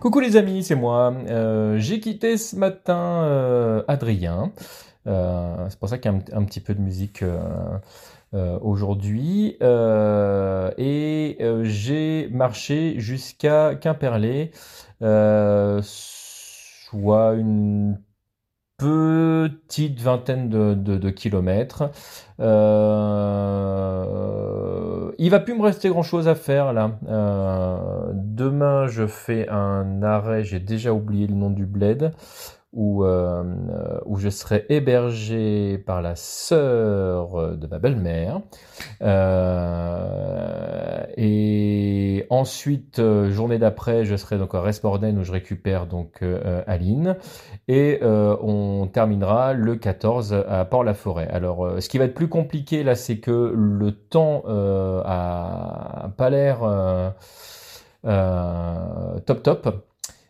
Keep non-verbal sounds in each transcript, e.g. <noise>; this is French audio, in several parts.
Coucou les amis, c'est moi. Euh, j'ai quitté ce matin euh, Adrien. Euh, c'est pour ça qu'il y a un, petit peu de musique aujourd'hui. Et j'ai marché jusqu'à Quimperlé, soit une petite vingtaine de kilomètres. Il va plus me rester grand-chose à faire là. Euh, demain, je fais un arrêt. J'ai déjà oublié le nom du bled où, euh, euh, je serai hébergé par la sœur de ma belle-mère. Et ensuite, euh, journée d'après, je serai donc à Resborden où je récupère donc euh, Aline. Et euh, on terminera le 14 à Port-la-Forêt. Alors, euh, ce qui va être plus compliqué là, c'est que le temps euh, a pas l'air euh, euh, top top.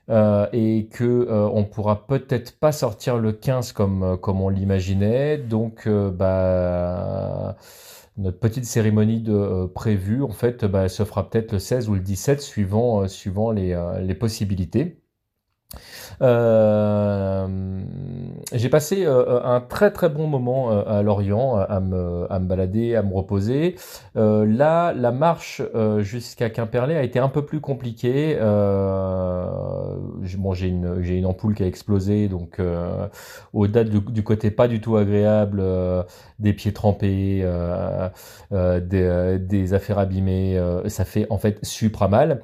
Euh, et que euh, on pourra peut-être pas sortir le 15 comme, euh, comme on l'imaginait. Donc, euh, bah, notre petite cérémonie de, euh, prévue, en fait, bah, elle se fera peut-être le 16 ou le 17, suivant, euh, suivant les, euh, les possibilités. Euh, j'ai passé euh, un très très bon moment euh, à Lorient, à me, à me balader, à me reposer. Euh, là, la marche euh, jusqu'à Quimperlé a été un peu plus compliquée. Euh, bon, j'ai une, j'ai une ampoule qui a explosé, donc euh, au-delà du, côté pas du tout agréable, euh, des pieds trempés, euh, euh, des, euh, des affaires abîmées, euh, ça fait en fait supra mal.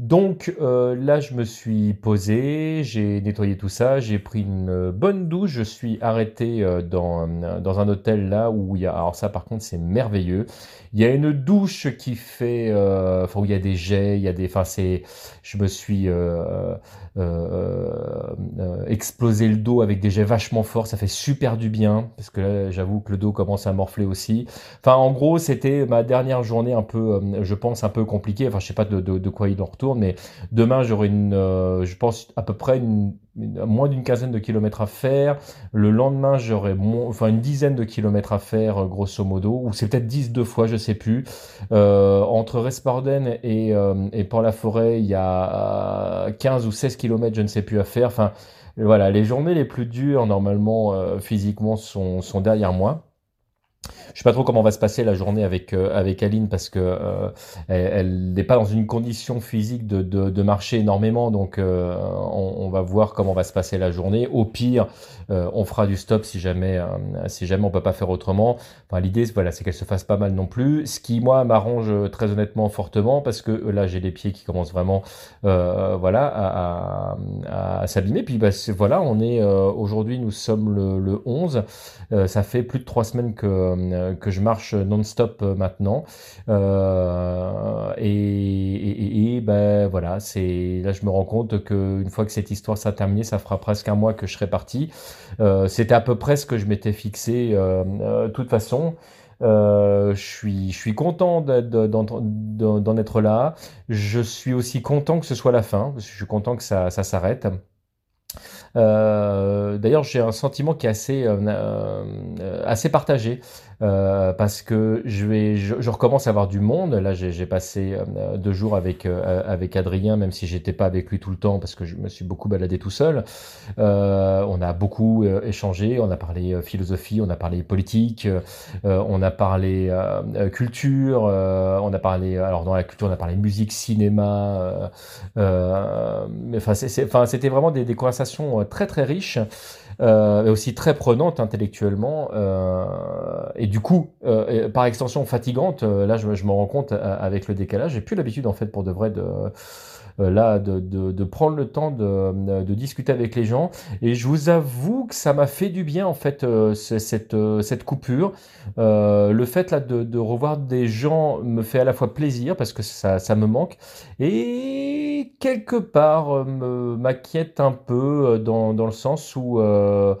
Donc euh, là, je me suis posé, j'ai nettoyé tout ça, j'ai pris une bonne douche, je suis arrêté euh, dans, euh, un hôtel là où il y a, alors ça par contre c'est merveilleux, il y a une douche qui fait, euh, où il y a des jets, il y a des, enfin c'est, je me suis euh, euh, euh, explosé le dos avec des jets vachement forts, ça fait super du bien parce que là j'avoue que le dos commence à morfler aussi. Enfin en gros c'était ma dernière journée un peu, euh, je pense un peu compliquée, enfin je sais pas de, de, de quoi il en retourne, mais demain j'aurai une, euh, je pense à peu près une, moins d'une quinzaine de kilomètres à faire. Le lendemain j'aurai enfin une dizaine de kilomètres à faire euh, grosso modo, ou c'est peut-être 10 deux fois, je sais plus. Euh, entre Resparden et, et Port-la-Forêt, il y a euh, 15 ou 16 kilomètres, je ne sais plus à faire. Enfin, voilà, les journées les plus dures, normalement, physiquement, sont, sont derrière moi. Je sais pas trop comment va se passer la journée avec, euh, avec Aline parce que euh, elle n'est pas dans une condition physique de, de, marcher énormément, donc euh, on, va voir comment va se passer la journée. Au pire, euh, on fera du stop si jamais, si jamais on peut pas faire autrement. L'idée, voilà, c'est qu'elle se fasse pas mal non plus. Ce qui, moi, m'arrange très honnêtement fortement parce que là, j'ai les pieds qui commencent vraiment, voilà, à, à, s'abîmer. Puis, bah, voilà, on est aujourd'hui, nous sommes le, le 11. Euh, ça fait plus de trois semaines que, euh, que je marche non-stop euh, maintenant. Euh, et, et, ben voilà, c'est là je me rends compte que une fois que cette histoire sera terminée, ça fera presque un mois que je serai parti. C'était à peu près ce que je m'étais fixé. De toute façon, je suis je suis content d'en être là. Je suis aussi content que ce soit la fin. Je suis content que ça s'arrête. Euh, d'ailleurs, j'ai un sentiment qui est assez, euh, euh, assez partagé parce que je vais, je, recommence à avoir du monde. Là, j'ai passé deux jours avec avec Adrien, même si j'étais pas avec lui tout le temps parce que je me suis beaucoup baladé tout seul. On a beaucoup échangé, on a parlé philosophie, on a parlé politique, on a parlé culture, on a parlé, alors dans la culture, on a parlé musique, cinéma. enfin, c'était vraiment des, conversations très très riches, euh, mais aussi très prenantes intellectuellement, euh, et du coup, euh, par extension fatigantes. Euh, là, je, je me rends compte avec le décalage. J'ai plus l'habitude en fait pour de vrai de là de, de, prendre le temps de, discuter avec les gens. Et je vous avoue que ça m'a fait du bien en fait ce- cette, cette coupure. Le fait là de, revoir des gens me fait à la fois plaisir parce que ça, me manque et quelque part m'inquiète un peu dans, dans le sens où euh,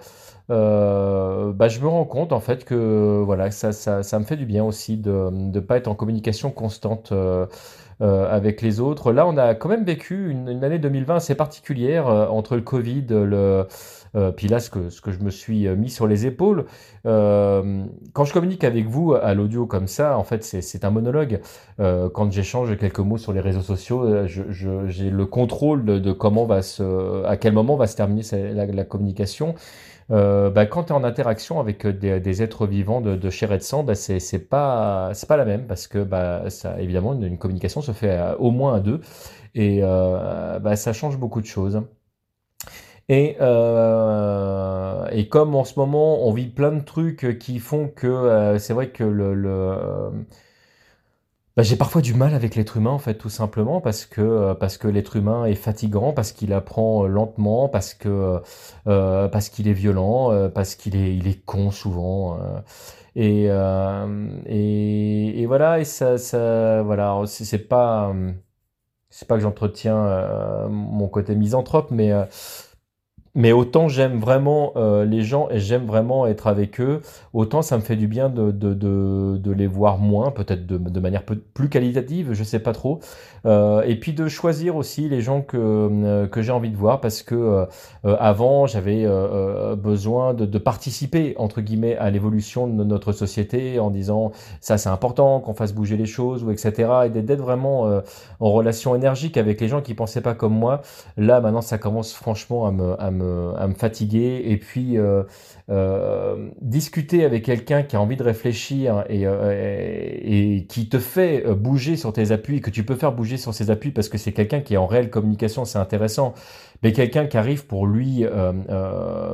euh, bah, je me rends compte en fait que voilà ça, ça, me fait du bien aussi de ne pas être en communication constante euh, avec les autres. Là, on a quand même vécu une, une année 2020 assez particulière entre le Covid, le euh, puis là, ce que, ce que je me suis euh, mis sur les épaules, euh, quand je communique avec vous à l'audio comme ça, en fait, c'est un monologue. quand j'échange quelques mots sur les réseaux sociaux, j'ai le contrôle de, comment va se, à quel moment va se terminer la, communication. bah, quand tu es en interaction avec des, êtres vivants de, de chair et de sang, bah, c'est pas c'est pas la même parce que bah, ça, évidemment une, communication se fait au moins à deux et bah, ça change beaucoup de choses. Et, euh, et comme en ce moment on vit plein de trucs qui font que euh, c'est vrai que le, euh, bah, j'ai parfois du mal avec l'être humain en fait tout simplement parce que parce que l'être humain est fatigant parce qu'il apprend lentement parce que parce qu'il est violent parce qu'il est il est con souvent et, et, et voilà et ça ça voilà c'est pas c'est pas que j'entretiens mon côté misanthrope mais mais autant j'aime vraiment euh, les gens et j'aime vraiment être avec eux, autant ça me fait du bien de, de, de, les voir moins, peut-être de, de, manière plus qualitative, je sais pas trop. Euh, et puis de choisir aussi les gens que, euh, que j'ai envie de voir parce que avant j'avais besoin de, participer entre guillemets à l'évolution de notre société en disant ça c'est important qu'on fasse bouger les choses ou etc. et d'être vraiment en relation énergique avec les gens qui pensaient pas comme moi. Là maintenant ça commence franchement à me, à me à me fatiguer. Et puis, euh, euh, discuter avec quelqu'un qui a envie de réfléchir et, euh, qui te fait bouger sur tes appuis, que tu peux faire bouger sur ses appuis parce que c'est quelqu'un qui est en réelle communication, c'est intéressant. Mais quelqu'un qui arrive pour lui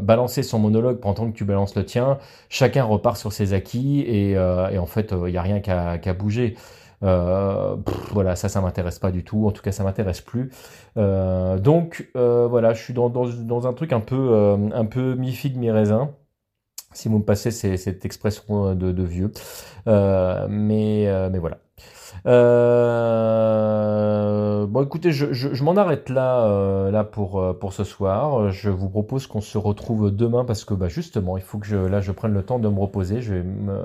balancer son monologue pendant que tu balances le tien, chacun repart sur ses acquis et en fait, il n'y a rien qu'à bouger. Euh, voilà, ça, ça m'intéresse pas du tout. En tout cas, ça m'intéresse plus. Euh, donc, euh, voilà, je suis dans, dans, un truc un peu, un peu mi-figue, mi-raisin. Si vous me passez cette expression de, de vieux. mais, mais voilà. Euh, bon, écoutez, je, m'en arrête là, euh, là pour, ce soir. Je vous propose qu'on se retrouve demain parce que bah, justement, il faut que je, là, je prenne le temps de me reposer. Je vais me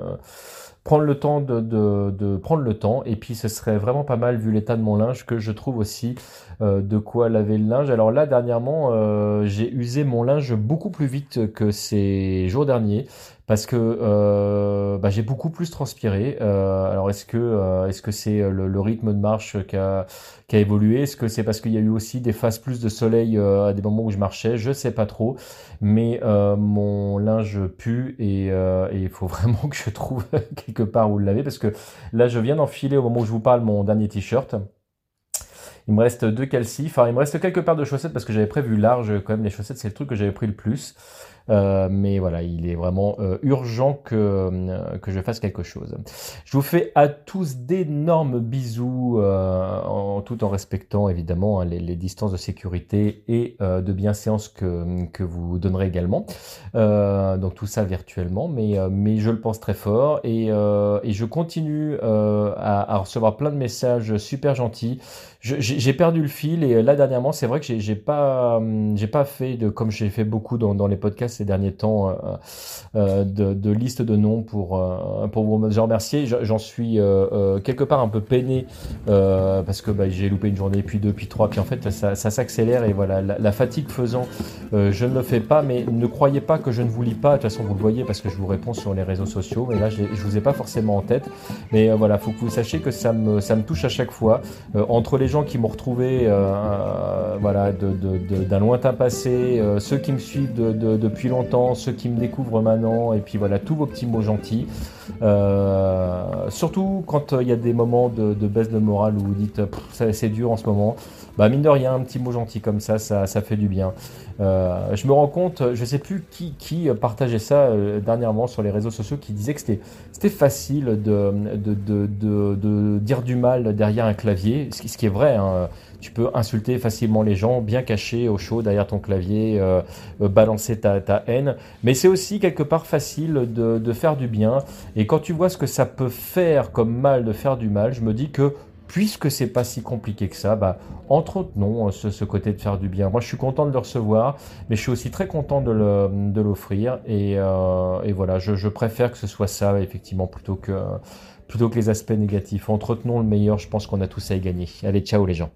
prendre le temps de, prendre le temps et puis ce serait vraiment pas mal vu l'état de mon linge que je trouve aussi euh, de quoi laver le linge alors là dernièrement euh, j'ai usé mon linge beaucoup plus vite que ces jours derniers parce que euh, bah, j'ai beaucoup plus transpiré. Euh, alors est-ce que euh, est-ce que c'est le, rythme de marche qui a, qui a évolué? Est-ce que c'est parce qu'il y a eu aussi des phases plus de soleil à des moments où je marchais? Je sais pas trop, mais mon linge pue et, il faut <laughs> vraiment que je trouve quelque part où le laver parce que là je viens d'enfiler au moment où je vous parle mon dernier t-shirt. Il me reste deux calcifs. Enfin, il me reste quelques paires de chaussettes parce que j'avais prévu large quand même. Les chaussettes, c'est le truc que j'avais pris le plus. Euh, mais voilà, il est vraiment euh, urgent que, euh, que je fasse quelque chose. Je vous fais à tous d'énormes bisous, en, tout en respectant évidemment hein, les, les, distances de sécurité et de bienséance que, que vous donnerez également. donc tout ça virtuellement, mais, mais je le pense très fort et, et je continue à, à, recevoir plein de messages super gentils. J'ai perdu le fil et là dernièrement, c'est vrai que j'ai pas, j'ai pas fait de comme j'ai fait beaucoup dans, dans les podcasts ces derniers temps euh, euh, de, liste de noms pour, euh, pour vous remercier. J'en suis quelque part un peu peiné parce que bah, j'ai loupé une journée, puis deux, puis trois, puis en fait ça, s'accélère et voilà, la, fatigue faisant, je ne le fais pas, mais ne croyez pas que je ne vous lis pas. De toute façon, vous le voyez parce que je vous réponds sur les réseaux sociaux, mais là je vous ai pas forcément en tête. Mais voilà, faut que vous sachiez que ça me, ça me touche à chaque fois. entre les gens qui m'ont retrouvé voilà, d'un de, lointain passé, ceux qui me suivent depuis longtemps, ceux qui me découvrent maintenant, et puis voilà, tous vos petits mots gentils. Euh, surtout quand euh, il y a des moments de, baisse de morale où vous dites c'est dur en ce moment. Bah mine de rien, un petit mot gentil comme ça, ça, ça fait du bien. Euh, je me rends compte, je sais plus qui, qui partageait ça dernièrement sur les réseaux sociaux, qui disait que c'était facile de de, de, de, de, dire du mal derrière un clavier, ce qui, ce qui est vrai. Hein tu peux insulter facilement les gens, bien caché au chaud derrière ton clavier, euh, euh, balancer ta, ta, haine. Mais c'est aussi quelque part facile de, de, faire du bien. Et quand tu vois ce que ça peut faire comme mal de faire du mal, je me dis que puisque c'est pas si compliqué que ça, bah, entretenons ce, ce côté de faire du bien. Moi, je suis content de le recevoir, mais je suis aussi très content de l'offrir. Et, euh, et, voilà, je, je, préfère que ce soit ça, effectivement, plutôt que, plutôt que les aspects négatifs. Entretenons le meilleur, je pense qu'on a tous à y gagner. Allez, ciao les gens.